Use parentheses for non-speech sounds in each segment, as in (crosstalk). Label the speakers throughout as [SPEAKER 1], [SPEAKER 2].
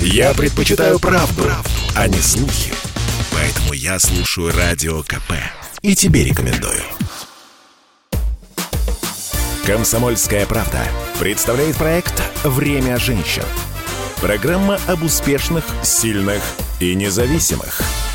[SPEAKER 1] Я предпочитаю правду, правду, а не слухи. Поэтому я слушаю Радио КП. И тебе рекомендую. «Комсомольская правда» представляет проект «Время женщин». Программа об успешных, сильных и независимых –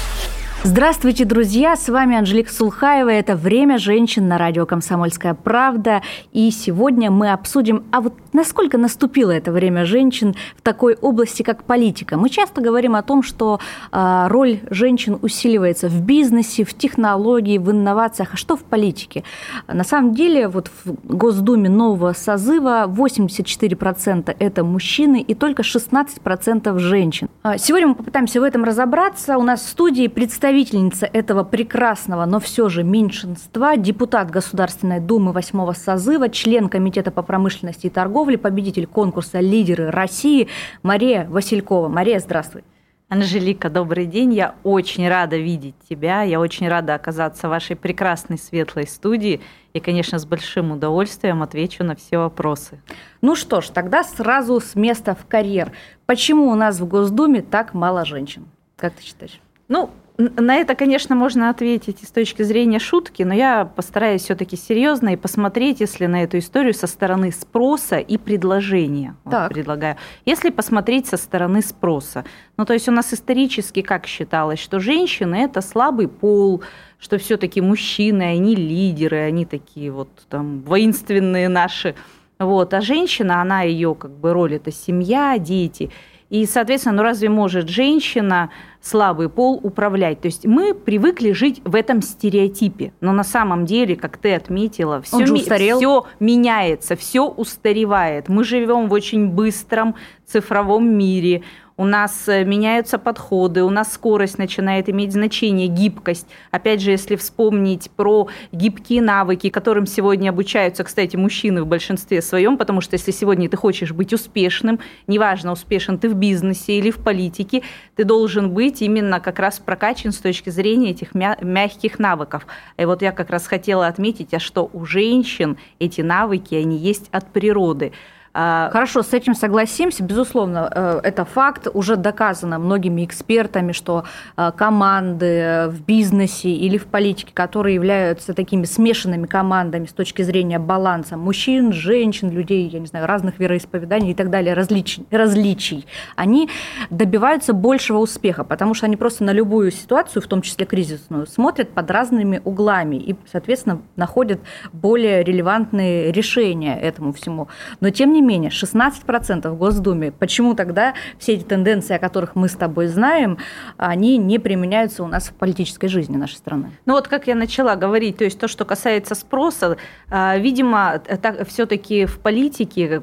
[SPEAKER 2] Здравствуйте, друзья! С вами Анжелика Сулхаева. Это «Время женщин» на радио «Комсомольская правда». И сегодня мы обсудим, а вот насколько наступило это время женщин в такой области, как политика. Мы часто говорим о том, что э, роль женщин усиливается в бизнесе, в технологии, в инновациях. А что в политике? На самом деле, вот в Госдуме нового созыва 84% это мужчины и только 16% женщин. А сегодня мы попытаемся в этом разобраться. У нас в студии представители представительница этого прекрасного, но все же меньшинства, депутат Государственной Думы восьмого созыва, член Комитета по промышленности и торговле, победитель конкурса «Лидеры России» Мария Василькова. Мария, здравствуй.
[SPEAKER 3] Анжелика, добрый день. Я очень рада видеть тебя. Я очень рада оказаться в вашей прекрасной светлой студии. И, конечно, с большим удовольствием отвечу на все вопросы.
[SPEAKER 2] Ну что ж, тогда сразу с места в карьер. Почему у нас в Госдуме так мало женщин? Как ты считаешь?
[SPEAKER 3] Ну, на это, конечно, можно ответить с точки зрения шутки, но я постараюсь все-таки серьезно и посмотреть, если на эту историю со стороны спроса и предложения.
[SPEAKER 2] Так.
[SPEAKER 3] Вот, предлагаю. Если посмотреть со стороны спроса, ну то есть у нас исторически как считалось, что женщины это слабый пол, что все-таки мужчины, они лидеры, они такие вот там воинственные наши. Вот. А женщина, она ее как бы роль это семья, дети. И, соответственно, ну разве может женщина слабый пол управлять? То есть мы привыкли жить в этом стереотипе, но на самом деле, как ты отметила, все, ми- все меняется, все устаревает. Мы живем в очень быстром цифровом мире у нас э, меняются подходы, у нас скорость начинает иметь значение, гибкость. Опять же, если вспомнить про гибкие навыки, которым сегодня обучаются, кстати, мужчины в большинстве своем, потому что если сегодня ты хочешь быть успешным, неважно, успешен ты в бизнесе или в политике, ты должен быть именно как раз прокачан с точки зрения этих мягких навыков. И вот я как раз хотела отметить, а что у женщин эти навыки, они есть от природы.
[SPEAKER 2] А, Хорошо, с этим согласимся. Безусловно, э, это факт. Уже доказано многими экспертами, что э, команды в бизнесе или в политике, которые являются такими смешанными командами с точки зрения баланса мужчин, женщин, людей, я не знаю, разных вероисповеданий и так далее, различ... различий, они добиваются большего успеха, потому что они просто на любую ситуацию, в том числе кризисную, смотрят под разными углами и, соответственно, находят более релевантные решения этому всему. Но, тем не не менее, 16% в Госдуме. Почему тогда все эти тенденции, о которых мы с тобой знаем, они не применяются у нас в политической жизни нашей страны?
[SPEAKER 3] Ну вот как я начала говорить, то есть то, что касается спроса, а, видимо, все-таки в политике,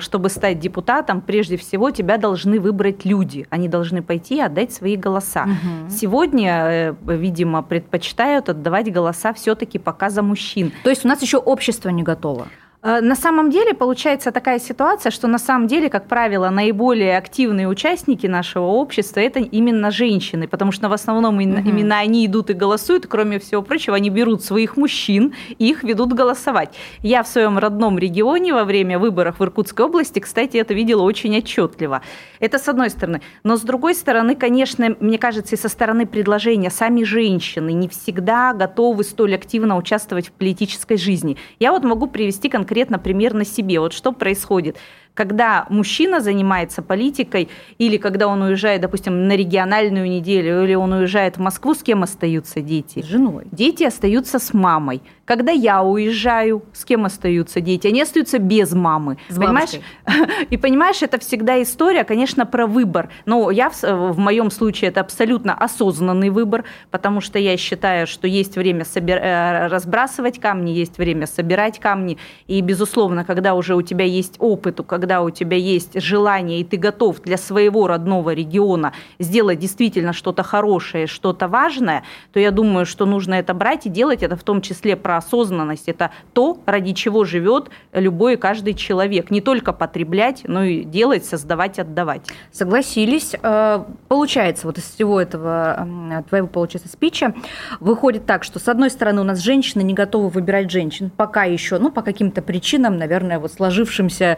[SPEAKER 3] чтобы стать депутатом, прежде всего тебя должны выбрать люди. Они должны пойти и отдать свои голоса. Угу. Сегодня, э, видимо, предпочитают отдавать голоса все-таки пока за мужчин.
[SPEAKER 2] То есть у нас еще общество не готово?
[SPEAKER 3] Э, на самом деле получается такая ситуация, что на самом деле, как правило, наиболее активные участники нашего общества это именно женщины, потому что в основном угу. именно они идут и голосуют, кроме всего прочего, они берут своих мужчин и их ведут голосовать. Я в своем родном регионе во время выборов в Иркутской области, кстати, это видела очень отчетливо. Это с одной стороны. Но с другой стороны, конечно, мне кажется, и со стороны предложения сами женщины не всегда готовы столь активно участвовать в политической жизни. Я вот могу привести конкретный конкретно пример на себе. Вот что происходит когда мужчина занимается политикой, или когда он уезжает, допустим, на региональную неделю, или он уезжает в Москву, с кем остаются дети?
[SPEAKER 2] С женой.
[SPEAKER 3] Дети остаются с мамой. Когда я уезжаю, с кем остаются дети? Они остаются без мамы.
[SPEAKER 2] С понимаешь? (laughs)
[SPEAKER 3] И понимаешь, это всегда история, конечно, про выбор. Но я в, в моем случае это абсолютно осознанный выбор, потому что я считаю, что есть время собир... Э, разбрасывать камни, есть время собирать камни. И, безусловно, когда уже у тебя есть опыт, когда у тебя есть желание, и ты готов для своего родного региона сделать действительно что-то хорошее, что-то важное, то я думаю, что нужно это брать и делать это в том числе про осознанность. Это то, ради чего живет любой и каждый человек. Не только потреблять, но и делать, создавать, отдавать.
[SPEAKER 2] Согласились. Э, получается, вот из всего этого твоего, получается, спича, выходит так, что, с одной стороны, у нас женщины не готовы выбирать женщин, пока еще, ну, по каким-то причинам, наверное, вот сложившимся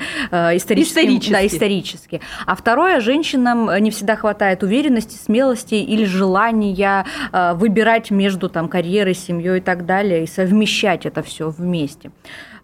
[SPEAKER 2] э, исторически. Да, исторически. А второе, женщинам не всегда хватает уверенности, смелости или желания выбирать между там, карьерой, семьей и так далее, и совмещать это все вместе.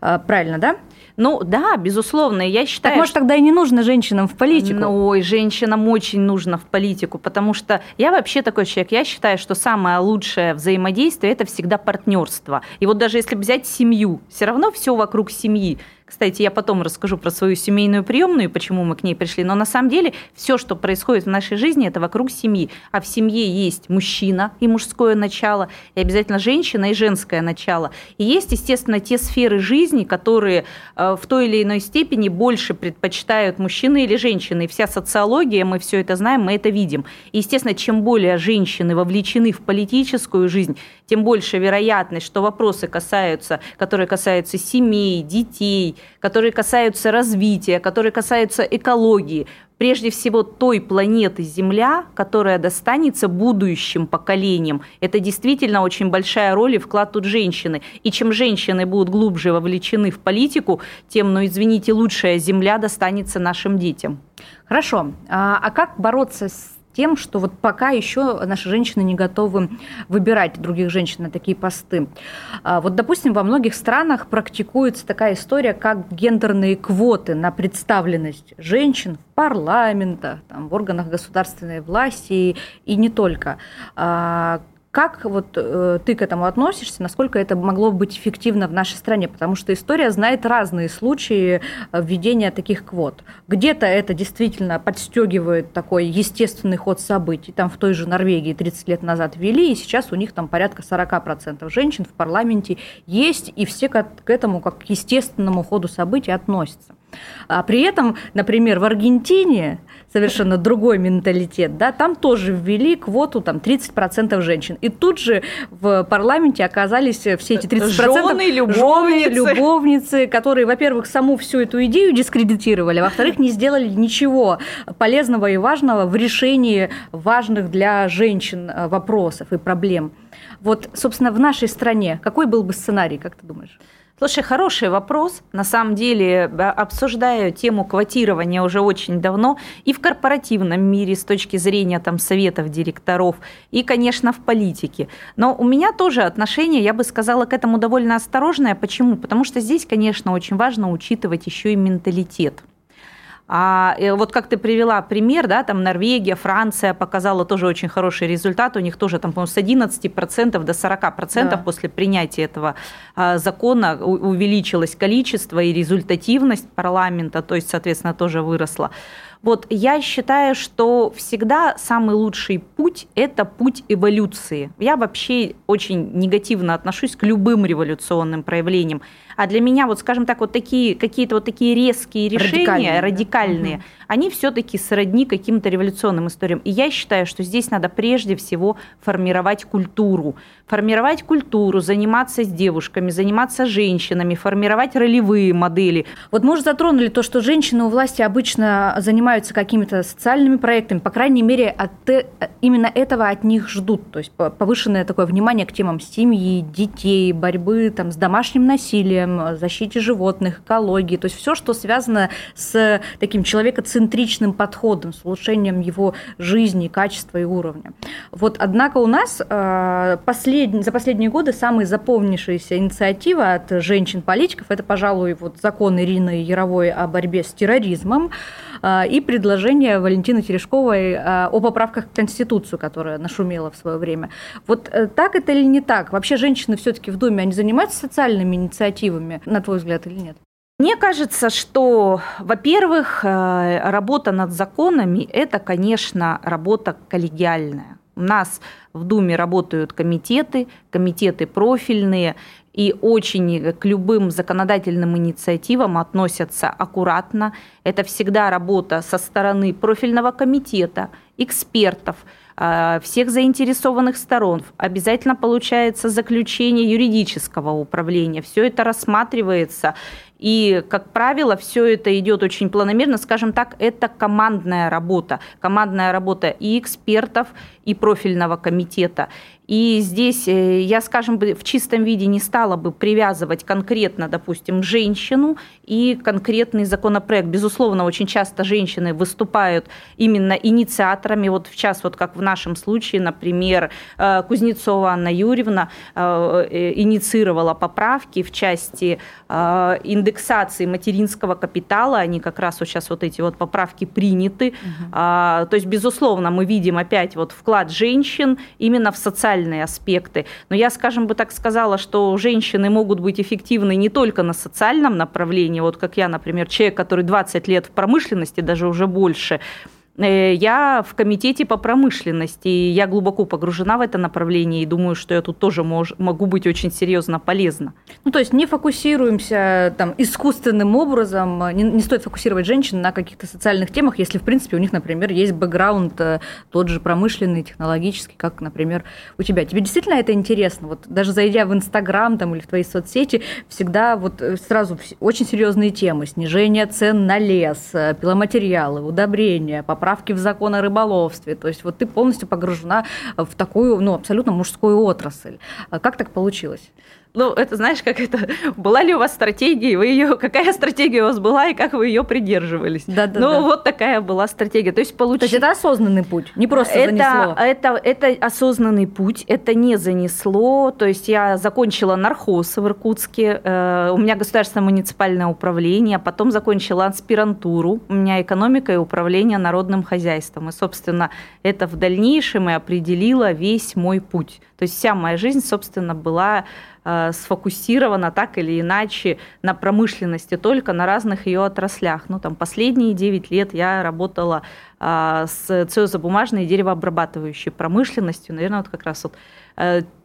[SPEAKER 2] Правильно, да?
[SPEAKER 3] Ну да, безусловно, я считаю...
[SPEAKER 2] Так может тогда и не нужно женщинам в политику?
[SPEAKER 3] Ну, ой, женщинам очень нужно в политику, потому что я вообще такой человек, я считаю, что самое лучшее взаимодействие – это всегда партнерство. И вот даже если взять семью, все равно все вокруг семьи. Кстати, я потом расскажу про свою семейную приемную и почему мы к ней пришли. Но на самом деле все, что происходит в нашей жизни, это вокруг семьи. А в семье есть мужчина и мужское начало, и обязательно женщина и женское начало. И есть, естественно, те сферы жизни, которые э, в той или иной степени больше предпочитают мужчины или женщины. И вся социология, мы все это знаем, мы это видим. И, естественно, чем более женщины вовлечены в политическую жизнь, тем больше вероятность, что вопросы касаются, которые касаются семей, детей, которые касаются развития, которые касаются экологии, прежде всего той планеты Земля, которая достанется будущим поколениям. Это действительно очень большая роль и вклад тут женщины. И чем женщины будут глубже вовлечены в политику, тем, ну извините, лучшая Земля достанется нашим детям.
[SPEAKER 2] Хорошо. А, а как бороться с тем, что вот пока еще наши женщины не готовы выбирать других женщин на такие посты. А, вот, допустим, во многих странах практикуется такая история, как гендерные квоты на представленность женщин в парламентах, там, в органах государственной власти и, и не только. Как вот э, ты к этому относишься, насколько это могло быть эффективно в нашей стране? Потому что история знает разные случаи э, введения таких квот. Где-то это действительно подстегивает такой естественный ход событий. Там в той же Норвегии 30 лет назад ввели, и сейчас у них там порядка 40% женщин в парламенте есть, и все к этому как к естественному ходу событий относятся. А при этом, например, в Аргентине совершенно другой менталитет, да, там тоже ввели квоту там 30% женщин. И тут же в парламенте оказались все эти 30%
[SPEAKER 3] жены, любовницы.
[SPEAKER 2] Жены, любовницы, которые, во-первых, саму всю эту идею дискредитировали, а во-вторых, не сделали ничего полезного и важного в решении важных для женщин э, вопросов и проблем. Вот, собственно, в нашей стране какой был бы сценарий, как ты думаешь?
[SPEAKER 3] Слушай, хороший вопрос. На самом деле обсуждаю тему квотирования уже очень давно и в корпоративном мире с точки зрения там, советов директоров, и, конечно, в политике. Но у меня тоже отношение, я бы сказала, к этому довольно осторожное. Почему? Потому что здесь, конечно, очень важно учитывать еще и менталитет. А э, вот как ты привела пример, да, там Норвегия, Франция показала тоже очень хороший результат. У них тоже там, по-моему, с 11% до 40% да. после принятия этого а, закона увеличилось количество и результативность парламента, то есть, соответственно, тоже выросла. Вот я считаю, что всегда самый лучший путь – это путь эволюции. Я вообще очень негативно отношусь к любым революционным проявлениям. А для меня, вот скажем так, вот такие какие-то вот такие резкие решения, радикальные, радикальные да? они все-таки сродни каким-то революционным историям. И я считаю, что здесь надо прежде всего формировать культуру. Формировать культуру, заниматься с девушками, заниматься женщинами, формировать ролевые модели.
[SPEAKER 2] Вот мы уже затронули то, что женщины у власти обычно занимаются какими-то социальными проектами, по крайней мере, от, именно этого от них ждут. То есть повышенное такое внимание к темам семьи, детей, борьбы там, с домашним насилием, защите животных, экологии, то есть все, что связано с таким человекоцентричным подходом, с улучшением его жизни, качества и уровня. Вот, однако у нас э, послед... за последние годы самая запомнившаяся инициатива от женщин-политиков – это, пожалуй, вот закон Ирины Яровой о борьбе с терроризмом э, и предложение Валентины Терешковой э, о поправках к Конституцию, которая нашумела в свое время. Вот так это или не так? Вообще женщины все-таки в Думе, они занимаются социальными инициативами, на твой взгляд, или нет?
[SPEAKER 3] Мне кажется, что, во-первых, э, работа над законами – это, конечно, работа коллегиальная. У нас в Думе работают комитеты, комитеты профильные, и очень к любым законодательным инициативам относятся аккуратно. Это всегда работа со стороны профильного комитета, экспертов – Э, всех заинтересованных сторон. Обязательно получается заключение юридического управления. Все это рассматривается И, как правило, все это идет очень планомерно. Скажем так, это командная работа. Командная работа и экспертов, и профильного комитета. И здесь э, я, скажем, в чистом виде не стала бы привязывать конкретно, допустим, женщину и конкретный законопроект. Безусловно, очень часто женщины выступают именно инициаторами. Вот в час, вот как в нашем случае, например, э, Кузнецова Анна Юрьевна э, инициировала поправки в части индексации материнского капитала. Они как раз вот сейчас вот эти вот поправки приняты. Угу. То есть, безусловно, мы видим опять вот вклад женщин именно в социальный социальные аспекты. Но я, скажем бы так сказала, что женщины могут быть эффективны не только на социальном направлении, вот как я, например, человек, который 20 лет в промышленности, даже уже больше, я в комитете по промышленности, и я глубоко погружена в это направление и думаю, что я тут тоже мож, могу быть очень серьезно полезна.
[SPEAKER 2] Ну, то есть не фокусируемся там искусственным образом, не, не стоит фокусировать женщин на каких-то социальных темах, если, в принципе, у них, например, есть бэкграунд э, тот же промышленный, технологический, как, например, у тебя. Тебе действительно это интересно? Вот даже зайдя в Инстаграм там, или в твои соцсети, всегда вот э, сразу очень серьезные темы. Снижение цен на лес, пиломатериалы, удобрения, поправки в закон о рыболовстве. То есть вот ты полностью погружена в такую, ну, абсолютно мужскую отрасль. А как так получилось?
[SPEAKER 3] Ну, это знаешь, как это, (laughs) была ли у вас стратегия, вы ее, какая стратегия у вас была и как вы ее придерживались? Да, да, ну, да. вот такая была стратегия. То есть, получ... То есть
[SPEAKER 2] это осознанный путь, не просто
[SPEAKER 3] это,
[SPEAKER 2] занесло?
[SPEAKER 3] Это, это осознанный путь, это не занесло. То есть я закончила нархоз в Иркутске, э, у меня государственное муниципальное управление, потом закончила аспирантуру, у меня экономика и управление народным хозяйством. И, собственно, это в дальнейшем и определило весь мой путь. То есть вся моя жизнь, собственно, была сфокусирована так или иначе на промышленности, только на разных ее отраслях. Ну, там, последние 9 лет я работала э, с целлюлозно-бумажной и деревообрабатывающей промышленностью. Наверное, вот как раз вот Э,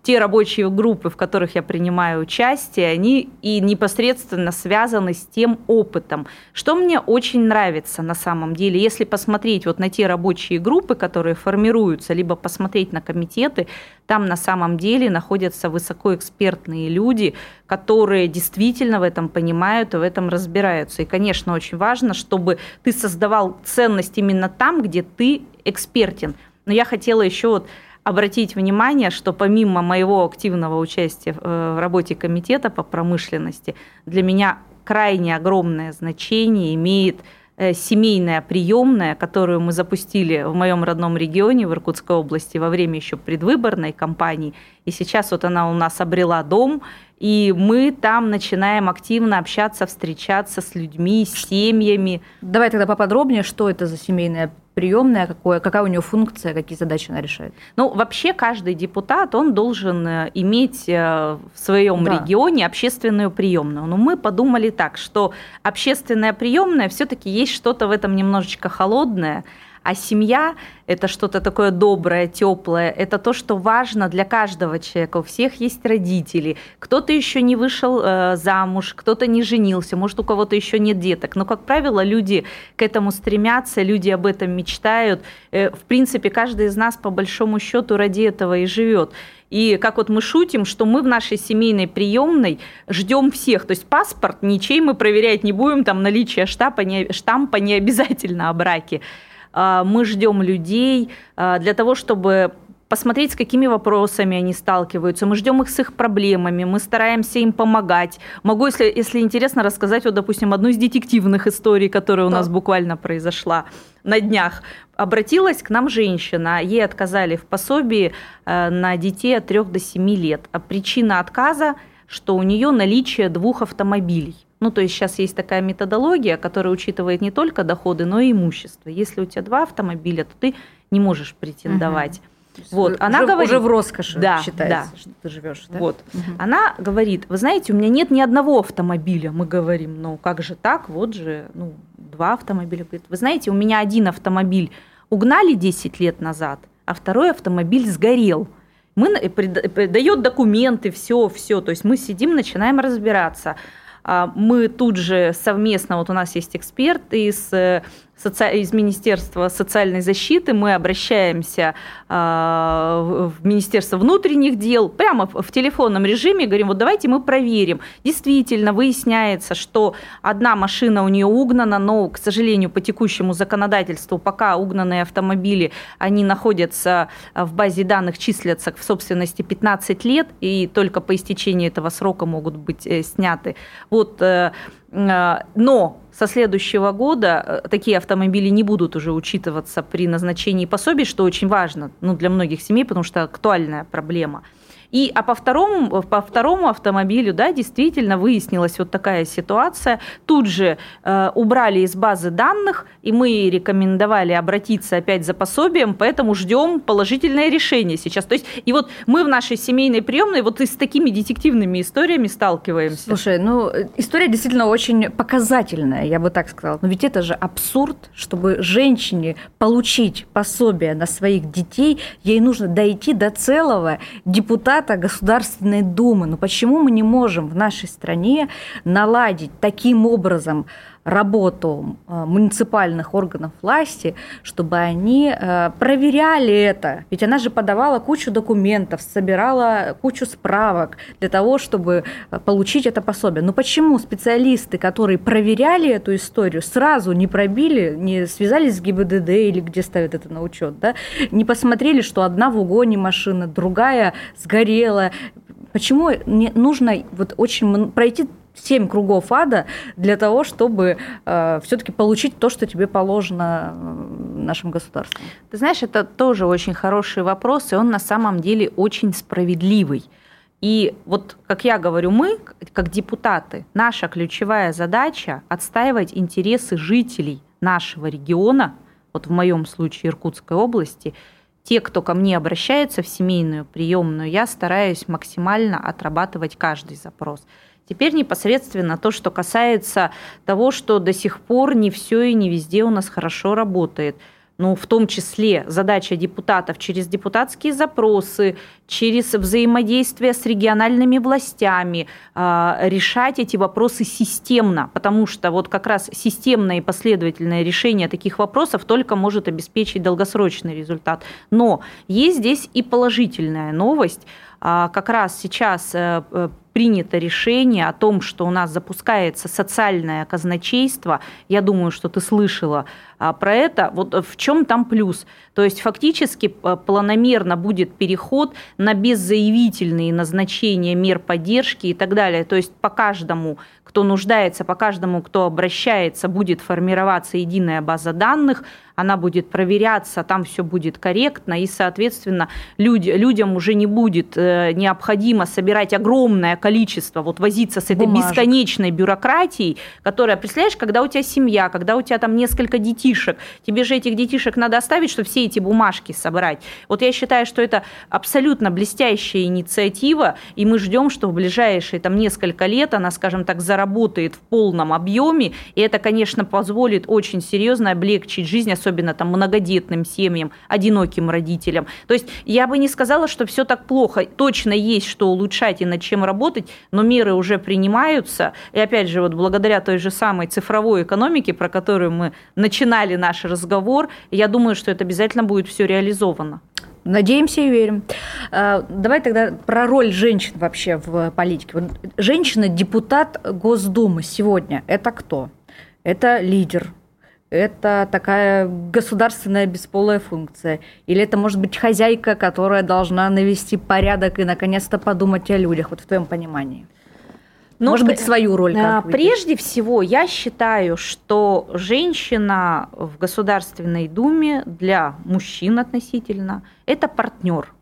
[SPEAKER 3] те рабочие группы, в которых я принимаю участие, они и непосредственно связаны с тем опытом. Что мне очень нравится на самом деле, если посмотреть вот на те рабочие группы, которые формируются, либо посмотреть на комитеты, там на самом деле находятся высокоэкспертные люди, которые действительно в этом понимают и в этом разбираются. И, конечно, очень важно, чтобы ты создавал ценность именно там, где ты экспертен. Но я хотела еще вот обратить внимание, что помимо моего активного участия э, в работе комитета по промышленности, для меня крайне огромное значение имеет э, семейная приемная, которую мы запустили в моем родном регионе, в Иркутской области, во время еще предвыборной кампании. И сейчас вот она у нас обрела дом, и мы там начинаем активно общаться, встречаться с людьми, с семьями.
[SPEAKER 2] Давай тогда поподробнее, что это за семейная приемная, какое, какая у нее функция, какие задачи она решает?
[SPEAKER 3] Ну, вообще каждый депутат, он должен э, иметь э, в своем да. регионе общественную приемную. Но мы подумали так, что общественная приемная все-таки есть что-то в этом немножечко холодное, а семья – это что-то такое доброе, теплое, это то, что важно для каждого человека. У всех есть родители, кто-то еще не вышел э, замуж, кто-то не женился, может, у кого-то еще нет деток. Но, как правило, люди к этому стремятся, люди об этом мечтают. Э, в принципе, каждый из нас, по большому счету, ради этого и живет. И как вот мы шутим, что мы в нашей семейной приемной ждем всех. То есть паспорт ничей мы проверять не будем, там наличие штампа не, штампа не обязательно о браке. А, мы ждем людей а, для того, чтобы посмотреть, с какими вопросами они сталкиваются. Мы ждем их с их проблемами, мы стараемся им помогать. Могу, если, если интересно, рассказать, вот, допустим, одну из детективных историй, которая у нас буквально произошла на днях. Обратилась к нам женщина, ей отказали в пособии э, на детей от 3 до 7 лет. А причина отказа, что у нее наличие двух автомобилей. Ну, то есть сейчас есть такая методология, которая учитывает не только доходы, но и имущество. Если у тебя два автомобиля, то ты не можешь претендовать.
[SPEAKER 2] Угу. Вот, уже, она говорит, уже в роскоши да, считается,
[SPEAKER 3] да. что ты живешь. Да? Вот, угу. она говорит, вы знаете, у меня нет ни одного автомобиля. Мы говорим, ну как же так? Вот же, ну два автомобиля. Говорит, вы знаете, у меня один автомобиль угнали 10 лет назад, а второй автомобиль сгорел. Мы дает документы, все, все. То есть мы сидим, начинаем разбираться. А, мы тут же совместно, вот у нас есть эксперт из э, из Министерства социальной защиты мы обращаемся в Министерство внутренних дел прямо в телефонном режиме, говорим, вот давайте мы проверим. Действительно, выясняется, что одна машина у нее угнана, но, к сожалению, по текущему законодательству пока угнанные автомобили, они находятся в базе данных, числятся в собственности 15 лет, и только по истечении этого срока могут быть э, сняты. Вот, э, э, но со следующего года такие автомобили не будут уже учитываться при назначении пособий, что очень важно ну, для многих семей, потому что актуальная проблема – и, а по второму, по второму автомобилю, да, действительно выяснилась вот такая ситуация. Тут же э, убрали из базы данных, и мы рекомендовали обратиться опять за пособием, поэтому ждем положительное решение сейчас. То есть, и вот мы в нашей семейной приемной вот и с такими детективными историями сталкиваемся.
[SPEAKER 2] Слушай, ну, история действительно очень показательная, я бы так сказала. Но ведь это же абсурд, чтобы женщине получить пособие на своих детей, ей нужно дойти до целого депутата депутата Государственной Думы. Но почему мы не можем в нашей стране наладить таким образом работу э, муниципальных органов власти, чтобы они э, проверяли это. Ведь она же подавала кучу документов, собирала кучу справок для того, чтобы э, получить это пособие. Но почему специалисты, которые проверяли эту историю, сразу не пробили, не связались с ГИБДД или где ставят это на учет, да, не посмотрели, что одна в угоне машина, другая сгорела, Почему не нужно вот очень пройти семь кругов ада для того, чтобы э, все-таки получить то, что тебе положено нашим государством?
[SPEAKER 3] Ты знаешь, это тоже очень хороший вопрос, и он на самом деле очень справедливый. И вот, как я говорю, мы, как депутаты, наша ключевая задача отстаивать интересы жителей нашего региона, вот в моем случае Иркутской области, те, кто ко мне обращается в семейную приемную, я стараюсь максимально отрабатывать каждый запрос. Теперь непосредственно то, что касается того, что до сих пор не все и не везде у нас хорошо работает. Ну, в том числе задача депутатов через депутатские запросы, через взаимодействие с региональными властями э, решать эти вопросы системно, потому что вот как раз системное и последовательное решение таких вопросов только может обеспечить долгосрочный результат. Но есть здесь и положительная новость. А, как раз сейчас э, э, принято решение о том, что у нас запускается социальное казначейство. Я думаю, что ты слышала а, про это. Вот в чем там плюс? То есть фактически э, планомерно будет переход на беззаявительные назначения мер поддержки и так далее. То есть по каждому кто нуждается, по каждому, кто обращается, будет формироваться единая база данных, она будет проверяться, там все будет корректно, и, соответственно, люди, людям уже не будет э, необходимо собирать огромное количество, вот возиться с этой Бумажек. бесконечной бюрократией, которая, представляешь, когда у тебя семья, когда у тебя там несколько детишек, тебе же этих детишек надо оставить, чтобы все эти бумажки собрать. Вот я считаю, что это абсолютно блестящая инициатива, и мы ждем, что в ближайшие там несколько лет она, скажем так, заработает в полном объеме, и это, конечно, позволит очень серьезно облегчить жизнь, особенно там многодетным семьям, одиноким родителям. То есть я бы не сказала, что все так плохо. Точно есть что улучшать и над чем работать, но меры уже принимаются. И опять же, вот благодаря той же самой цифровой экономике, про которую мы начинали наш разговор, я думаю, что это обязательно будет все реализовано.
[SPEAKER 2] Надеемся и верим. А, давай тогда про роль женщин вообще в политике. Женщина-депутат Госдумы сегодня – это кто? Это лидер, это такая государственная бесполая функция. Или это может быть хозяйка, которая должна навести порядок и наконец-то подумать о людях, вот в твоем понимании. Ну, Может быть, свою роль. Как
[SPEAKER 3] прежде всего, я считаю, что женщина в Государственной Думе для мужчин относительно это партнер.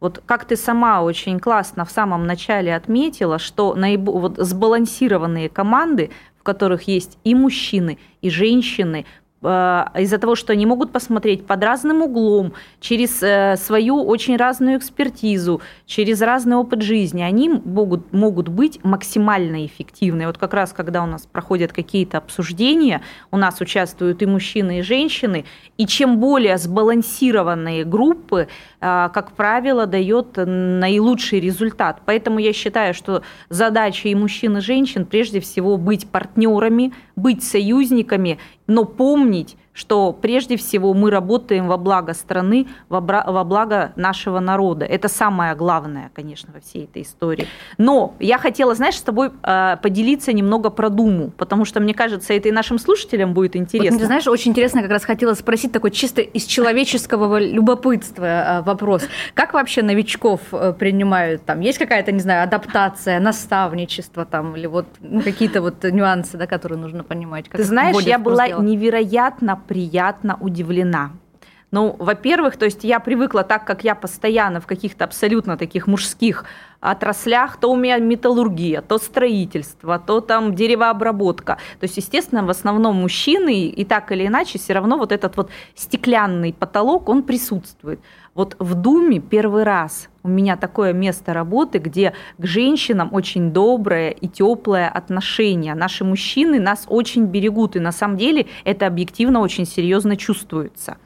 [SPEAKER 3] Вот как ты сама очень классно в самом начале отметила, что наибо, вот сбалансированные команды которых есть и мужчины, и женщины, из-за того, что они могут посмотреть под разным углом, через э, свою очень разную экспертизу, через разный опыт жизни, они могут, могут быть максимально эффективны. Вот как раз, когда у нас проходят какие-то обсуждения, у нас участвуют и мужчины, и женщины, и чем более сбалансированные группы, э, как правило, дает наилучший результат. Поэтому я считаю, что задача и мужчин, и женщин прежде всего быть партнерами, быть союзниками, но помнить, что прежде всего мы работаем во благо страны, во благо нашего народа. Это самое главное, конечно, во всей этой истории. Но я хотела, знаешь, с тобой э, поделиться немного про Думу, потому что, мне кажется, это и нашим слушателям будет интересно. Вот,
[SPEAKER 2] ты знаешь, очень интересно как раз хотела спросить такой чисто из человеческого любопытства э, вопрос. Как вообще новичков э, принимают? Там есть какая-то, не знаю, адаптация, наставничество там, или вот ну, какие-то вот нюансы, да, которые нужно понимать?
[SPEAKER 3] Как ты знаешь, я была невероятно приятно удивлена. Ну, во-первых, то есть я привыкла так, как я постоянно в каких-то абсолютно таких мужских отраслях, то у меня металлургия, то строительство, то там деревообработка. То есть, естественно, в основном мужчины, и так или иначе, все равно вот этот вот стеклянный потолок, он присутствует. Вот в Думе первый раз у меня такое место работы, где к женщинам очень доброе и теплое отношение. Наши мужчины нас очень берегут, и на самом деле это объективно очень серьезно чувствуется.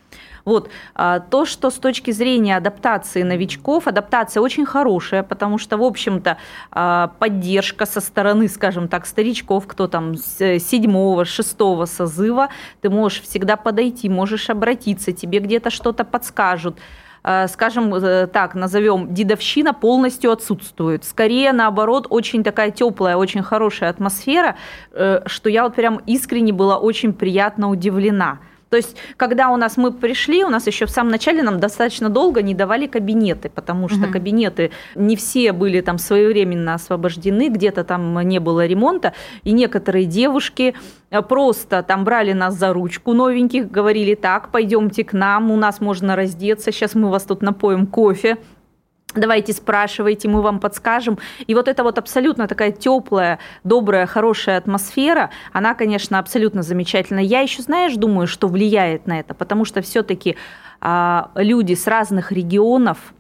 [SPEAKER 3] Вот. А, то, что с точки зрения адаптации новичков, адаптация очень хорошая, потому что, в общем-то, а, поддержка со стороны, скажем так, старичков, кто там с седьмого, шестого созыва, ты можешь всегда подойти, можешь обратиться, тебе где-то что-то подскажут а, скажем э, так, назовем, дедовщина полностью отсутствует. Скорее, наоборот, очень такая теплая, очень хорошая атмосфера, э, что я вот прям искренне была очень приятно удивлена. То есть, когда у нас мы пришли, у нас еще в самом начале нам достаточно долго не давали кабинеты, потому что угу. кабинеты не все были там своевременно освобождены, где-то там не было ремонта, и некоторые девушки э, просто там брали нас за ручку новеньких, говорили так, пойдемте к нам, у нас можно раздеться, сейчас мы вас тут напоим кофе, Давайте спрашивайте, мы вам подскажем. И вот эта вот абсолютно такая теплая, добрая, хорошая атмосфера, она, конечно, абсолютно замечательная. Я еще, знаешь, думаю, что влияет на это, потому что все-таки а, люди с разных регионов,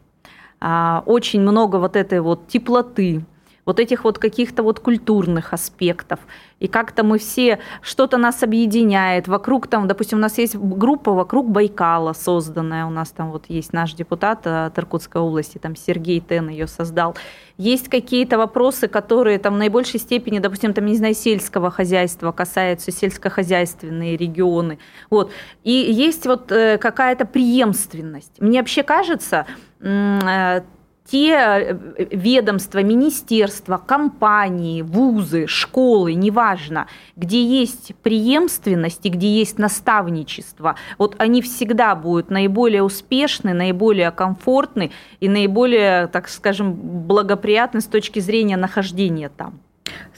[SPEAKER 3] а, очень много вот этой вот теплоты, вот этих вот каких-то вот культурных аспектов. И как-то мы все, что-то нас объединяет. Вокруг там, допустим, у нас есть группа вокруг Байкала созданная. У нас там вот есть наш депутат от Иркутской области, там Сергей Тен ее создал. Есть какие-то вопросы, которые там в наибольшей степени, допустим, там, не знаю, сельского хозяйства касаются, сельскохозяйственные регионы. Вот. И есть вот э, какая-то преемственность. Мне вообще кажется, э, те э, ведомства, министерства, компании, вузы, школы, неважно, где есть преемственность и где есть наставничество, вот они всегда будут наиболее успешны, наиболее комфортны и наиболее, так скажем, благоприятны с точки зрения нахождения там.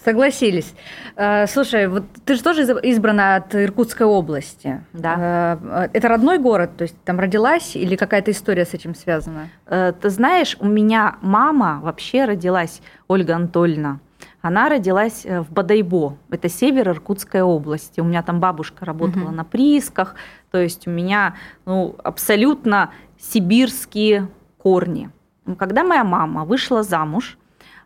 [SPEAKER 2] Согласились. Э, слушай, вот ты же тоже избрана от Иркутской области.
[SPEAKER 3] Да.
[SPEAKER 2] Э, это родной город, то есть там родилась или какая-то история с этим связана?
[SPEAKER 3] Э, ты знаешь, у меня мама вообще родилась, Ольга Анатольевна. Она родилась в Бадайбо, это север Иркутской области. У меня там бабушка работала угу. на приисках, то есть у меня ну, абсолютно сибирские корни. Когда моя мама вышла замуж,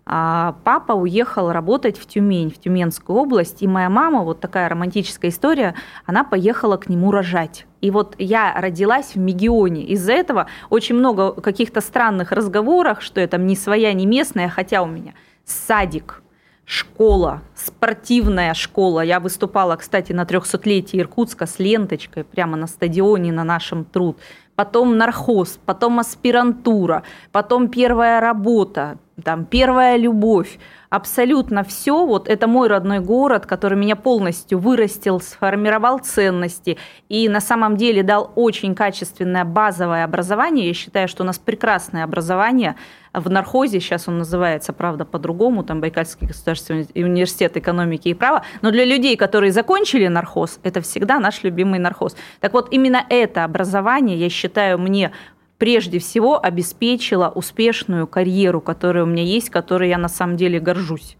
[SPEAKER 3] папа уехал работать в Тюмень, в Тюменскую область, и моя мама, вот такая романтическая история, она поехала к нему рожать. И вот я родилась в Мегионе. Из-за этого очень много каких-то странных разговоров, что я там не своя, не местная, хотя у меня садик, школа, спортивная школа. Я выступала, кстати, на 300-летии Иркутска с ленточкой прямо на стадионе на нашем труд. Потом нархоз, потом аспирантура, потом первая работа, там первая любовь, абсолютно все, вот это мой родной город, который меня полностью вырастил, сформировал ценности и на самом деле дал очень качественное базовое образование. Я считаю, что у нас прекрасное образование в нархозе, сейчас он называется, правда, по-другому, там Байкальский государственный университет экономики и права, но для людей, которые закончили нархоз, это всегда наш любимый нархоз. Так вот, именно это образование, я считаю, мне прежде всего обеспечила успешную карьеру, которая у меня есть, которой я на самом деле горжусь.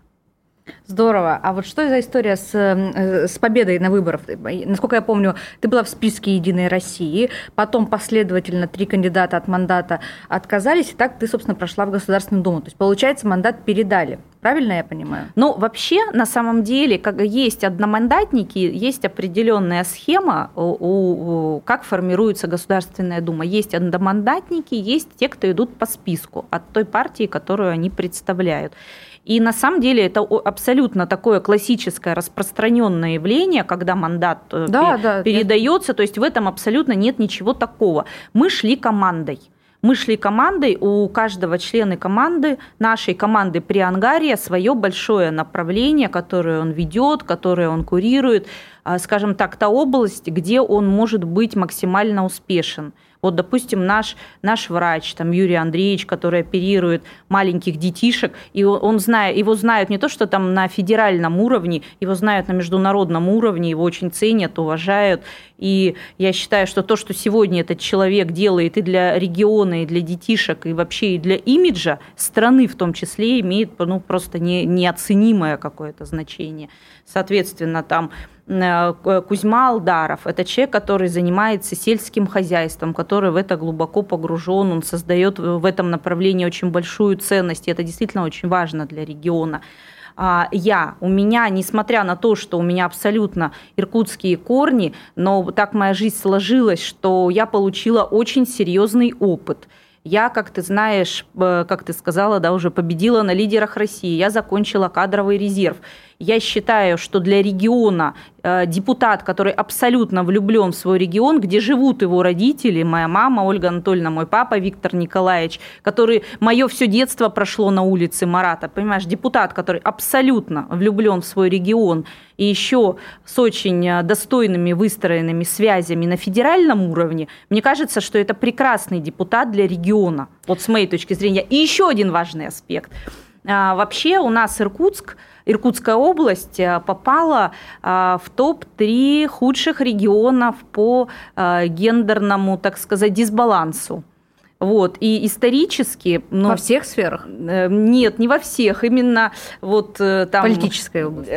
[SPEAKER 2] Здорово. А вот что за история с, э, с победой на выборах? Насколько я помню, ты была в списке «Единой России», потом последовательно три кандидата от мандата отказались, и так ты, собственно, прошла в Государственную Думу. То есть, получается, мандат передали. Правильно я понимаю?
[SPEAKER 3] Ну, вообще, на самом деле, как есть одномандатники, есть определенная схема, у, у, как формируется Государственная Дума. Есть одномандатники, есть те, кто идут по списку от той партии, которую они представляют. И на самом деле это абсолютно такое классическое распространенное явление, когда мандат э, да, пер- да, передается. Да. То есть в этом абсолютно нет ничего такого. Мы шли командой. Мы шли командой, у каждого члена команды, нашей команды при Ангаре свое большое направление, которое он ведет, которое он курирует, а, скажем так, та область, где он может быть максимально успешен. Вот, допустим, наш, наш врач, там, Юрий Андреевич, который оперирует маленьких детишек, и он знает, его знают не то, что там на федеральном уровне, его знают на международном уровне, его очень ценят, уважают. И я считаю, что то, что сегодня этот человек делает и для региона, и для детишек, и вообще и для имиджа страны в том числе, имеет ну, просто не, неоценимое какое-то значение. Соответственно, там Кузьма Алдаров – это человек, который занимается сельским хозяйством, который в это глубоко погружен, он создает в этом направлении очень большую ценность, и это действительно очень важно для региона а, я, у меня, несмотря на то, что у меня абсолютно иркутские корни, но так моя жизнь сложилась, что я получила очень серьезный опыт. Я, как ты знаешь, э, как ты сказала, да, уже победила на лидерах России. Я закончила кадровый резерв. Я считаю, что для региона э, депутат, который абсолютно влюблен в свой регион, где живут его родители, моя мама Ольга Анатольевна, мой папа Виктор Николаевич, который мое все детство прошло на улице Марата, понимаешь, депутат, который абсолютно влюблен в свой регион и еще с очень э, достойными выстроенными связями на федеральном уровне, мне кажется, что это прекрасный депутат для региона, вот с моей точки зрения. И еще один важный аспект. А, вообще у нас Иркутск – Иркутская область э, попала э, в топ-3 худших регионов по э, гендерному, так сказать, дисбалансу. Вот. И исторически...
[SPEAKER 2] Ну, во всех сферах?
[SPEAKER 3] Нет, не во всех. Именно вот там...
[SPEAKER 2] Политическая область.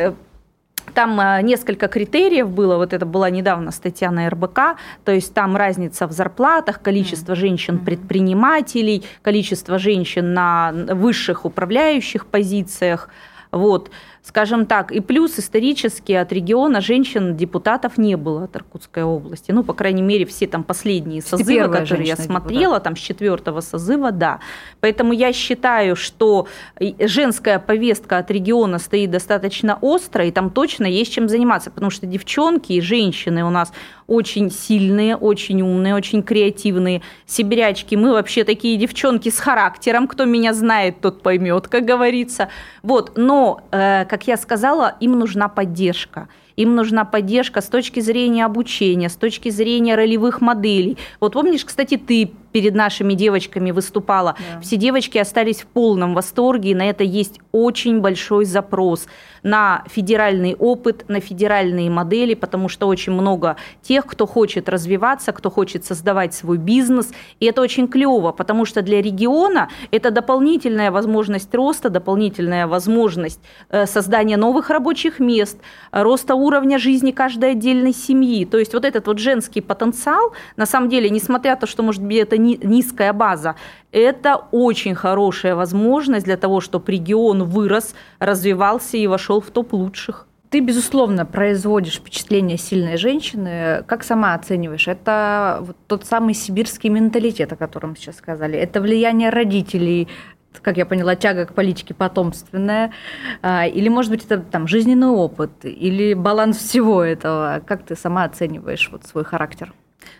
[SPEAKER 3] Там несколько критериев было, вот это была недавно статья на РБК, то есть там разница в зарплатах, количество женщин-предпринимателей, количество женщин на высших управляющих позициях, вот, скажем так, и плюс исторически от региона женщин депутатов не было от Иркутской области. Ну, по крайней мере, все там последние созывы, которые я смотрела, депутат. там с четвертого созыва, да. Поэтому я считаю, что женская повестка от региона стоит достаточно остро, и там точно есть чем заниматься, потому что девчонки и женщины у нас очень сильные, очень умные, очень креативные. Сибирячки, мы вообще такие девчонки с характером, кто меня знает, тот поймет, как говорится. Вот, но, э, как я сказала, им нужна поддержка. Им нужна поддержка с точки зрения обучения, с точки зрения ролевых моделей. Вот помнишь, кстати, ты перед нашими девочками выступала. Да. Все девочки остались в полном восторге, и на это есть очень большой запрос на федеральный опыт, на федеральные модели, потому что очень много тех, кто хочет развиваться, кто хочет создавать свой бизнес, и это очень клево, потому что для региона это дополнительная возможность роста, дополнительная возможность э, создания новых рабочих мест, роста уровня жизни каждой отдельной семьи. То есть вот этот вот женский потенциал, на самом деле, несмотря на то, что, может быть, это низкая база, это очень хорошая возможность для того, чтобы регион вырос, развивался и вошел в топ лучших.
[SPEAKER 2] Ты, безусловно, производишь впечатление сильной женщины. Как сама оцениваешь? Это вот тот самый сибирский менталитет, о котором сейчас сказали. Это влияние родителей, как я поняла, тяга к политике потомственная, а, или, может быть, это там жизненный опыт, или баланс всего этого. Как ты сама оцениваешь вот свой характер?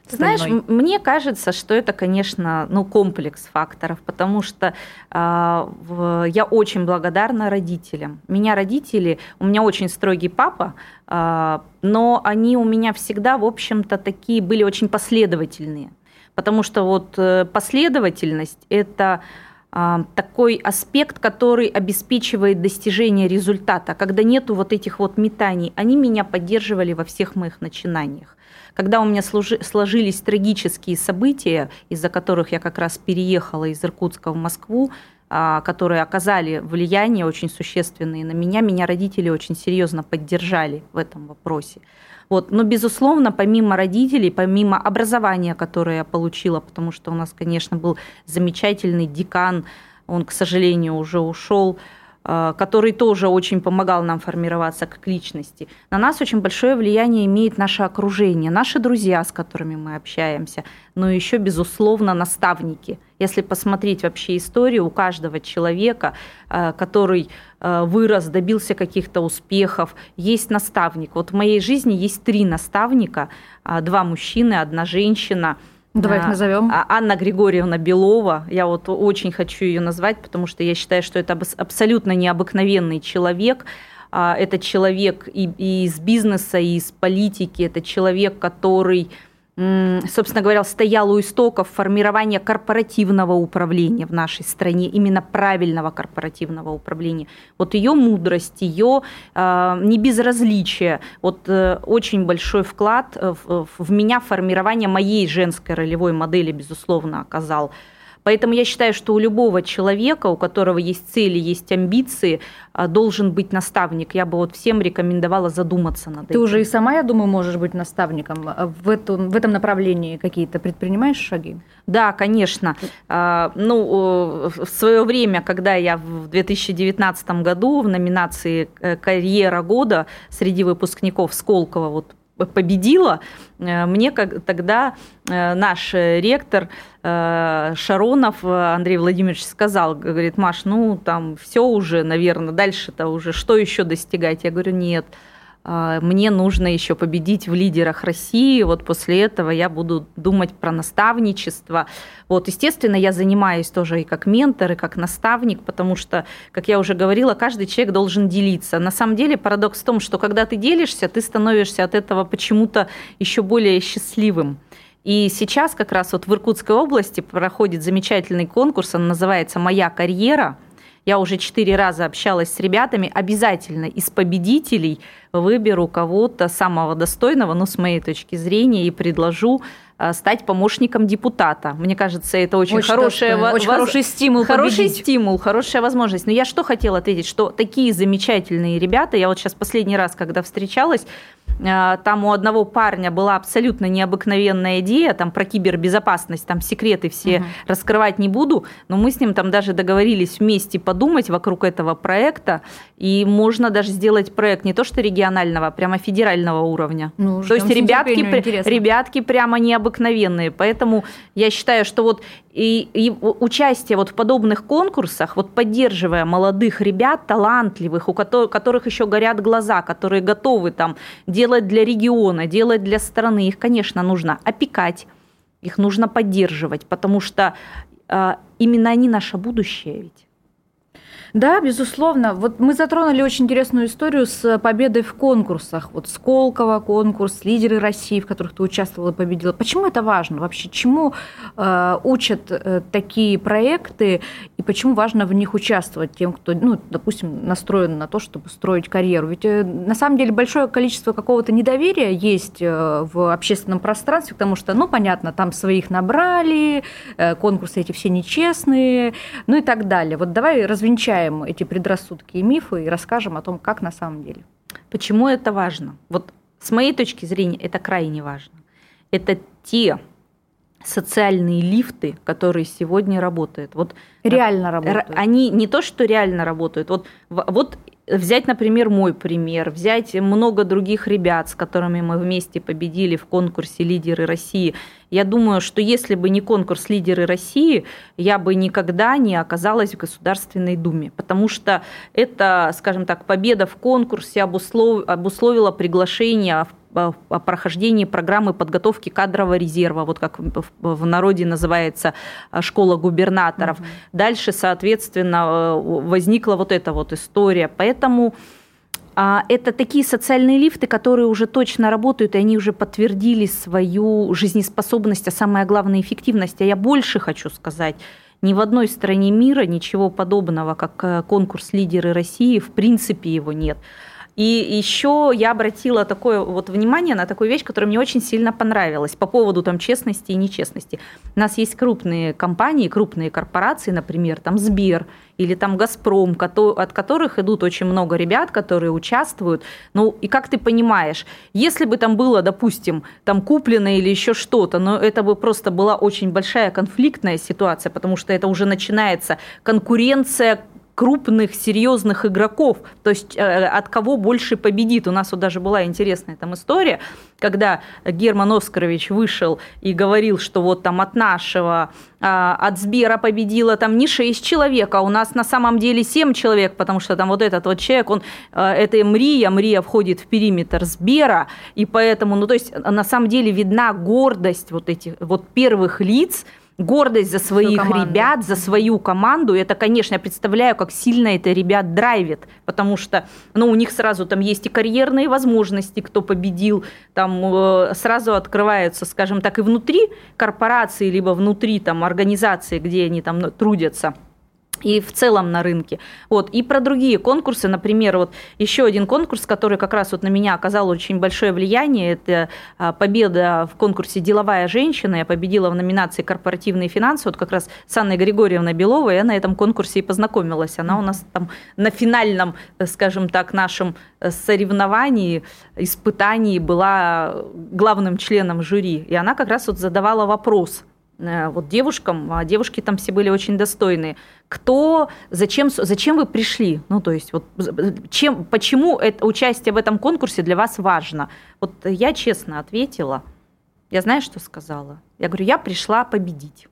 [SPEAKER 3] Ты знаешь, мне кажется, что это, конечно, ну, комплекс факторов, потому что э, в, я очень благодарна родителям. Меня родители, у меня очень строгий папа, э, но они у меня всегда, в общем-то, такие были очень последовательные. Потому что вот э, последовательность – это такой аспект, который обеспечивает достижение результата. Когда нету вот этих вот метаний, они меня поддерживали во всех моих начинаниях. Когда у меня сложились трагические события, из-за которых я как раз переехала из Иркутска в Москву, а, которые оказали влияние очень существенное на меня, меня родители очень серьезно поддержали в этом вопросе. Вот. Но, безусловно, помимо родителей, помимо образования, которое я получила, потому что у нас, конечно, был замечательный декан, он, к сожалению, уже ушел, который тоже очень помогал нам формироваться как личности. На нас очень большое влияние имеет наше окружение, наши друзья, с которыми мы общаемся, но еще, безусловно, наставники. Если посмотреть вообще историю у каждого человека, э, который э, вырос, добился каких-то успехов, есть наставник. Вот в моей жизни есть три наставника, два мужчины, одна женщина –
[SPEAKER 2] Давай их назовем.
[SPEAKER 3] А, Анна Григорьевна Белова. Я вот очень хочу ее назвать, потому что я считаю, что это абсолютно необыкновенный человек. А, это человек и из бизнеса, и из политики. Это человек, который собственно говоря, стоял у истоков формирования корпоративного управления в нашей стране, именно правильного корпоративного управления. Вот ее мудрость, ее э, небезразличие, вот э, очень большой вклад в, в меня формирование моей женской ролевой модели, безусловно, оказал. Поэтому я считаю, что у любого человека, у которого есть цели, есть амбиции, а, должен быть наставник. Я бы вот всем рекомендовала задуматься над этим.
[SPEAKER 2] Ты уже и сама, я думаю, можешь быть наставником. А в, эту, в этом направлении какие-то предпринимаешь шаги?
[SPEAKER 3] Да, конечно. А, ну, в свое время, когда я в 2019 году в номинации э, «Карьера года» среди выпускников Сколково вот победила, э, мне как, тогда э, наш ректор э, Шаронов Андрей Владимирович сказал, говорит, Маш, ну там все уже, наверное, дальше-то уже что еще достигать? Я говорю, нет, мне нужно еще победить в лидерах России, вот после этого я буду думать про наставничество. Вот, естественно, я занимаюсь тоже и как ментор, и как наставник, потому что, как я уже говорила, каждый человек должен делиться. На самом деле парадокс в том, что когда ты делишься, ты становишься от этого почему-то еще более счастливым. И сейчас как раз вот в Иркутской области проходит замечательный конкурс, он называется «Моя карьера», я уже четыре раза общалась с ребятами, обязательно из победителей выберу кого-то самого достойного, ну, с моей точки зрения, и предложу э, стать помощником депутата. Мне кажется, это очень, очень хорошая,
[SPEAKER 2] очень воз... хороший стимул.
[SPEAKER 3] Хороший победить. стимул, хорошая возможность. Но я что хотела ответить, что такие замечательные ребята, я вот сейчас последний раз, когда встречалась, там у одного парня была абсолютно необыкновенная идея, там про кибербезопасность, там секреты все угу. раскрывать не буду, но мы с ним там даже договорились вместе подумать вокруг этого проекта, и можно даже сделать проект не то что регионального, прямо федерального уровня. Ну, То есть ребятки, ребятки прямо необыкновенные. Поэтому я считаю, что вот и, и участие вот в подобных конкурсах, вот поддерживая молодых ребят, талантливых, у которых, которых еще горят глаза, которые готовы там делать для региона, делать для страны, их, конечно, нужно опекать, их нужно поддерживать, потому что э, именно они наше будущее ведь.
[SPEAKER 2] Да, безусловно. Вот мы затронули очень интересную историю с победой в конкурсах. Вот Сколково конкурс, лидеры России, в которых ты участвовала и победила. Почему это важно вообще? Чему э, учат э, такие проекты и почему важно в них участвовать тем, кто, ну, допустим, настроен на то, чтобы строить карьеру? Ведь э, на самом деле большое количество какого-то недоверия есть э, в общественном пространстве, потому что, ну, понятно, там своих набрали, э, конкурсы эти все нечестные, ну и так далее. Вот давай развенчаем развеяем эти предрассудки и мифы и расскажем о том, как на самом деле.
[SPEAKER 3] Почему это важно? Вот с моей точки зрения это крайне важно. Это те социальные лифты, которые сегодня работают. Вот
[SPEAKER 2] реально работают.
[SPEAKER 3] Они не то, что реально работают. Вот, вот взять, например, мой пример, взять много других ребят, с которыми мы вместе победили в конкурсе «Лидеры России». Я думаю, что если бы не конкурс «Лидеры России», я бы никогда не оказалась в Государственной Думе, потому что это, скажем так, победа в конкурсе обуслов... обусловила приглашение в о прохождении программы подготовки кадрового резерва, вот как в народе называется а, школа губернаторов. Угу. Дальше, соответственно, э, возникла вот эта вот история. Поэтому а, это такие социальные лифты, которые уже точно работают, и они уже подтвердили свою жизнеспособность, а самое главное эффективность. А я больше хочу сказать, ни в одной стране мира ничего подобного, как э, конкурс «Лидеры России», в принципе его нет. И еще я обратила такое вот внимание на такую вещь, которая мне очень сильно понравилась по поводу там честности и нечестности. У нас есть крупные компании, крупные корпорации, например, там Сбер или там Газпром, от которых идут очень много ребят, которые участвуют. Ну и как ты понимаешь, если бы там было, допустим, там куплено или еще что-то, но это бы просто была очень большая конфликтная ситуация, потому что это уже начинается конкуренция крупных, серьезных игроков, то есть э, от кого больше победит. У нас вот даже была интересная там история, когда Герман Оскарович вышел и говорил, что вот там от нашего, а, от Сбера победило там не 6 человек, а у нас на самом деле 7 человек, потому что там вот этот вот человек, он, э, это Мрия, Мрия входит в периметр Сбера, и поэтому, ну то есть на самом деле видна гордость вот этих вот первых лиц, гордость за своих ребят, за свою команду. Это, конечно, я представляю, как сильно это ребят драйвит, потому что ну, у них сразу там есть и карьерные возможности, кто победил, там э, сразу открываются, скажем так, и внутри корпорации, либо внутри там организации, где они там трудятся – и в целом на рынке. Вот. И про другие конкурсы, например, вот еще один конкурс, который как раз вот на меня оказал очень большое влияние, это а, победа в конкурсе «Деловая женщина». Я победила в номинации «Корпоративные финансы». Вот как раз с Анной Григорьевной Беловой я на этом конкурсе и познакомилась. Она у нас там на финальном, скажем так, нашем э, соревновании, испытании была главным членом жюри. И она как раз вот задавала вопрос – Э, вот девушкам, а девушки там все были очень достойные. Кто, зачем, зачем вы пришли? Ну, то есть, вот, чем, почему это, участие в этом конкурсе для вас важно? Вот я честно ответила. Я знаю, что сказала. Я говорю, я пришла победить.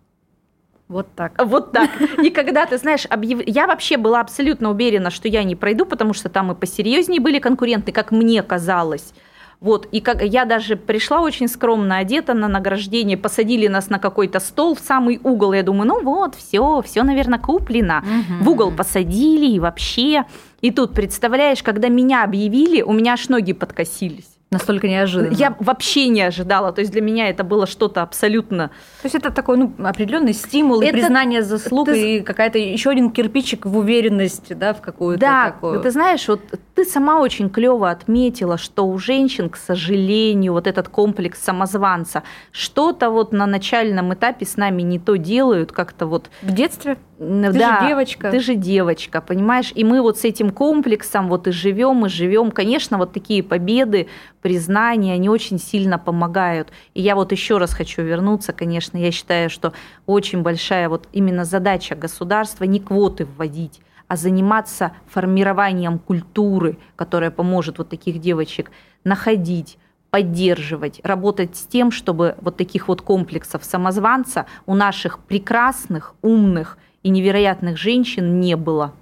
[SPEAKER 2] Вот так.
[SPEAKER 3] Вот так. И когда ты знаешь, объяв... я вообще была абсолютно уверена, что я не пройду, потому что там и посерьезнее были конкуренты, как мне казалось. Вот, и как я даже пришла очень скромно одета на награждение, посадили нас на какой-то стол в самый угол. Я думаю, ну вот, все, все, наверное, куплено. Угу. В угол посадили и вообще. И тут, представляешь, когда меня объявили, у меня аж ноги подкосились.
[SPEAKER 2] Настолько неожиданно.
[SPEAKER 3] Я вообще не ожидала. То есть для меня это было что-то абсолютно.
[SPEAKER 2] То есть это такой ну, определенный стимул, это, и признание заслуг, ты... и какая-то еще один кирпичик в уверенности, да, в какую-то
[SPEAKER 3] да,
[SPEAKER 2] такую.
[SPEAKER 3] Ты знаешь, вот ты сама очень клево отметила, что у женщин, к сожалению, вот этот комплекс самозванца, что-то вот на начальном этапе с нами не то делают, как-то вот.
[SPEAKER 2] В детстве?
[SPEAKER 3] Ты да, же девочка. Ты же девочка, понимаешь? И мы вот с этим комплексом вот и живем, и живем. Конечно, вот такие победы, признания, они очень сильно помогают. И я вот еще раз хочу вернуться, конечно, я считаю, что очень большая вот именно задача государства не квоты вводить, а заниматься формированием культуры, которая поможет вот таких девочек находить, поддерживать, работать с тем, чтобы вот таких вот комплексов самозванца у наших прекрасных, умных – и невероятных женщин не было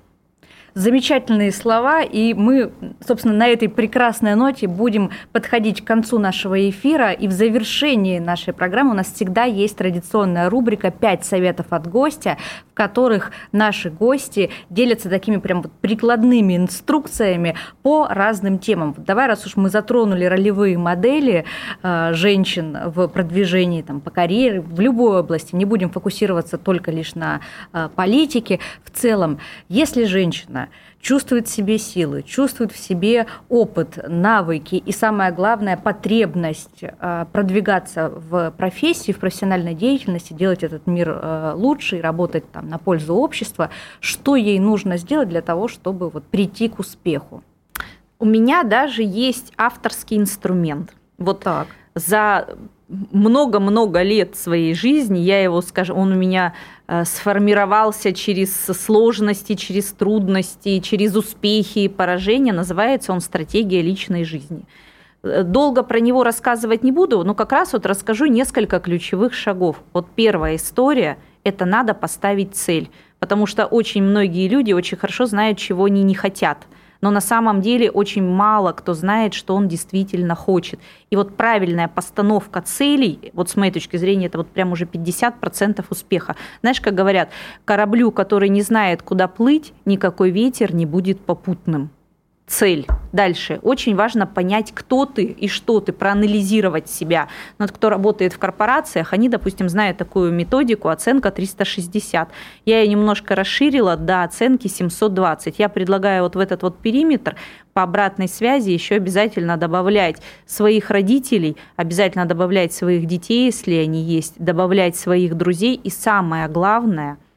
[SPEAKER 2] замечательные слова, и мы, собственно, на этой прекрасной ноте будем подходить к концу нашего эфира, и в завершении нашей программы у нас всегда есть традиционная рубрика «Пять советов от гостя», в которых наши гости делятся такими прям вот прикладными инструкциями по разным темам. Давай, раз уж мы затронули ролевые модели э, женщин в продвижении там, по карьере, в любой области, не будем фокусироваться только лишь на э, политике, в целом, если женщина чувствует в себе силы, чувствует в себе опыт, навыки и, самое главное, потребность э, продвигаться в профессии, в профессиональной деятельности, делать этот мир э, лучше и работать там, на пользу общества, что ей нужно сделать для того, чтобы вот прийти к успеху?
[SPEAKER 3] У меня даже есть авторский инструмент. Вот так. за много-много лет своей жизни я его, скажем, он у меня Э, сформировался через сложности, через трудности, через успехи и поражения. Называется он «Стратегия личной жизни». Э, долго про него рассказывать не буду, но как раз вот расскажу несколько ключевых шагов. Вот первая история – это надо поставить цель, потому что очень многие люди очень хорошо знают, чего они не хотят – но на самом деле очень мало кто знает, что он действительно хочет. И вот правильная постановка целей, вот с моей точки зрения, это вот прям уже 50% успеха. Знаешь, как говорят, кораблю, который не знает, куда плыть, никакой ветер не будет попутным цель. Дальше. Очень важно понять, кто ты и что ты, проанализировать себя. Но вот кто работает в корпорациях, они, допустим, знают такую методику оценка 360. Я ее немножко расширила до оценки 720. Я предлагаю вот в этот вот периметр по обратной связи еще обязательно добавлять своих родителей, обязательно добавлять своих детей, если они есть, добавлять своих друзей и самое главное –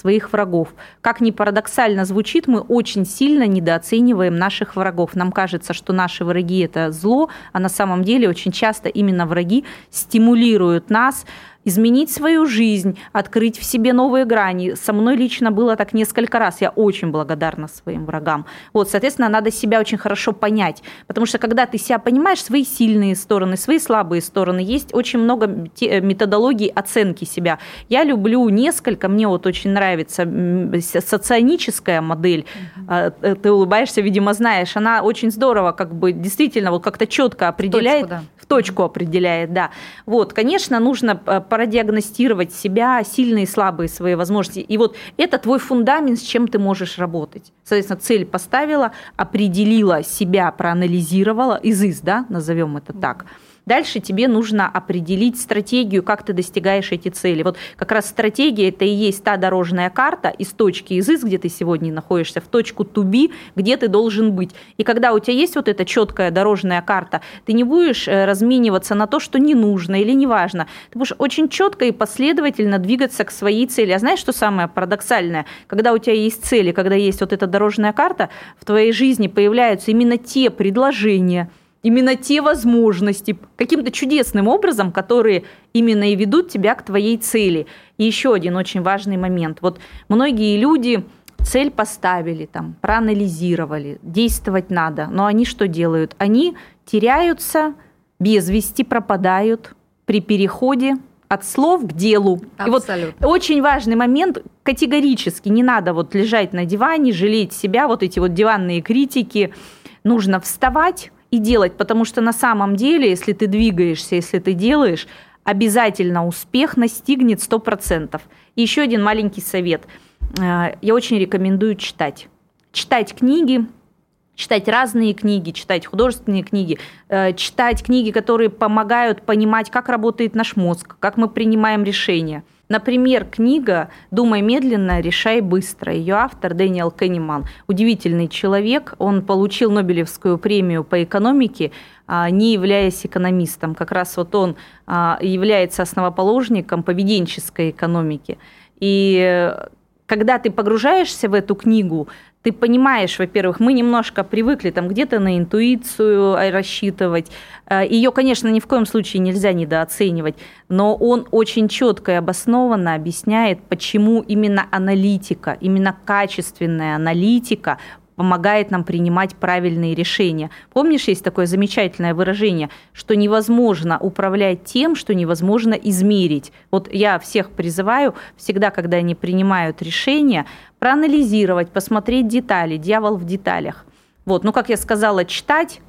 [SPEAKER 3] своих врагов. Как ни парадоксально звучит, мы очень сильно недооцениваем наших врагов. Нам кажется, что наши враги – это зло, а на самом деле очень часто именно враги стимулируют нас изменить свою жизнь, открыть в себе новые грани. Со мной лично было так несколько раз. Я очень благодарна своим врагам. Вот, соответственно, надо себя очень хорошо понять. Потому что когда ты себя понимаешь, свои сильные стороны, свои слабые стороны, есть очень много методологий оценки себя. Я люблю несколько, мне вот очень нравится соционическая модель. Mm-hmm. Ты улыбаешься, видимо, знаешь. Она очень здорово, как бы действительно вот как-то четко определяет. Точку, да. Точку определяет, да. Вот, конечно, нужно э, продиагностировать себя, сильные и слабые свои возможности. И вот это твой фундамент, с чем ты можешь работать. Соответственно, цель поставила, определила себя, проанализировала, изыс, да, назовем это так. Mm-hmm Дальше тебе нужно определить стратегию, как ты достигаешь эти цели. Вот как раз стратегия – это и есть та дорожная карта из точки изыс, где ты сегодня находишься, в точку туби, где ты должен быть. И когда у тебя есть вот эта четкая дорожная карта, ты не будешь э, размениваться на то, что не нужно или не важно. Ты будешь очень четко и последовательно двигаться к своей цели. А знаешь, что самое парадоксальное? Когда у тебя есть цели, когда есть вот эта дорожная карта, в твоей жизни появляются именно те предложения, именно те возможности каким-то чудесным образом, которые именно и ведут тебя к твоей цели. И еще один очень важный момент. Вот многие люди цель поставили, там, проанализировали, действовать надо, но они что делают? Они теряются, без вести пропадают при переходе от слов к делу. Абсолютно. И вот очень важный момент, категорически не надо вот лежать на диване, жалеть себя, вот эти вот диванные критики, нужно вставать, и делать, потому что на самом деле, если ты двигаешься, если ты делаешь, обязательно успех настигнет 100%. И еще один маленький совет. Э, я очень рекомендую читать. Читать книги, читать разные книги, читать художественные книги, э, читать книги, которые помогают понимать, как работает наш мозг, как мы принимаем решения – Например, книга «Думай медленно, решай быстро». Ее автор Дэниел Кенниман. Удивительный человек. Он получил Нобелевскую премию по экономике, а, не являясь экономистом. Как раз вот он а, является основоположником поведенческой экономики. И когда ты погружаешься в эту книгу, ты понимаешь, во-первых, мы немножко привыкли там где-то на интуицию э, рассчитывать. Э, Ее, конечно, ни в коем случае нельзя недооценивать, но он очень четко и обоснованно объясняет, почему именно аналитика, именно качественная аналитика помогает нам принимать правильные решения. Помнишь, есть такое замечательное выражение, что невозможно управлять тем, что невозможно измерить. Вот я всех призываю всегда, когда они принимают решения, проанализировать, посмотреть детали, дьявол в деталях. Вот, ну, как я сказала, читать,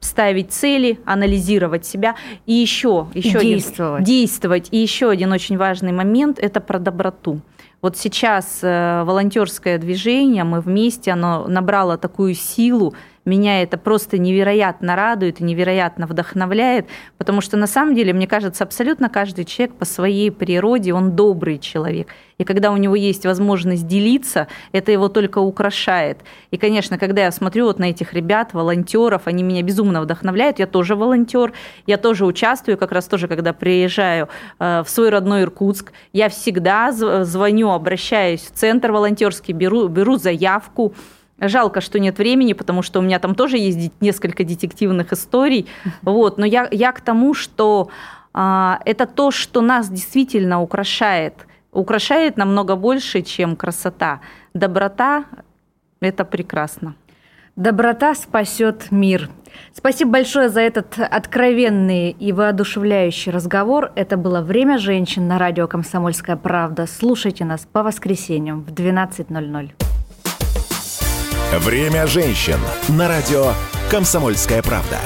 [SPEAKER 3] ставить цели, анализировать себя и еще, еще
[SPEAKER 2] действовать.
[SPEAKER 3] Один, действовать. И еще один очень важный момент – это про доброту. Вот сейчас э, волонтерское движение, мы вместе, оно набрало такую силу, меня это просто невероятно радует и невероятно вдохновляет, потому что на самом деле, мне кажется, абсолютно каждый человек по своей природе, он добрый человек. И когда у него есть возможность делиться, это его только украшает. И, конечно, когда я смотрю вот на этих ребят, волонтеров, они меня безумно вдохновляют. Я тоже волонтер, я тоже участвую, как раз тоже, когда приезжаю э, в свой родной Иркутск, я всегда звоню, обращаюсь в центр волонтерский, беру, беру заявку, Жалко, что нет времени, потому что у меня там тоже есть несколько детективных историй. Вот. Но я, я к тому, что а, это то, что нас действительно украшает. Украшает намного больше, чем красота. Доброта – это прекрасно.
[SPEAKER 2] Доброта спасет мир. Спасибо большое за этот откровенный и воодушевляющий разговор. Это было «Время женщин» на радио «Комсомольская правда». Слушайте нас по воскресеньям в 12.00.
[SPEAKER 1] Время женщин на радио «Комсомольская правда».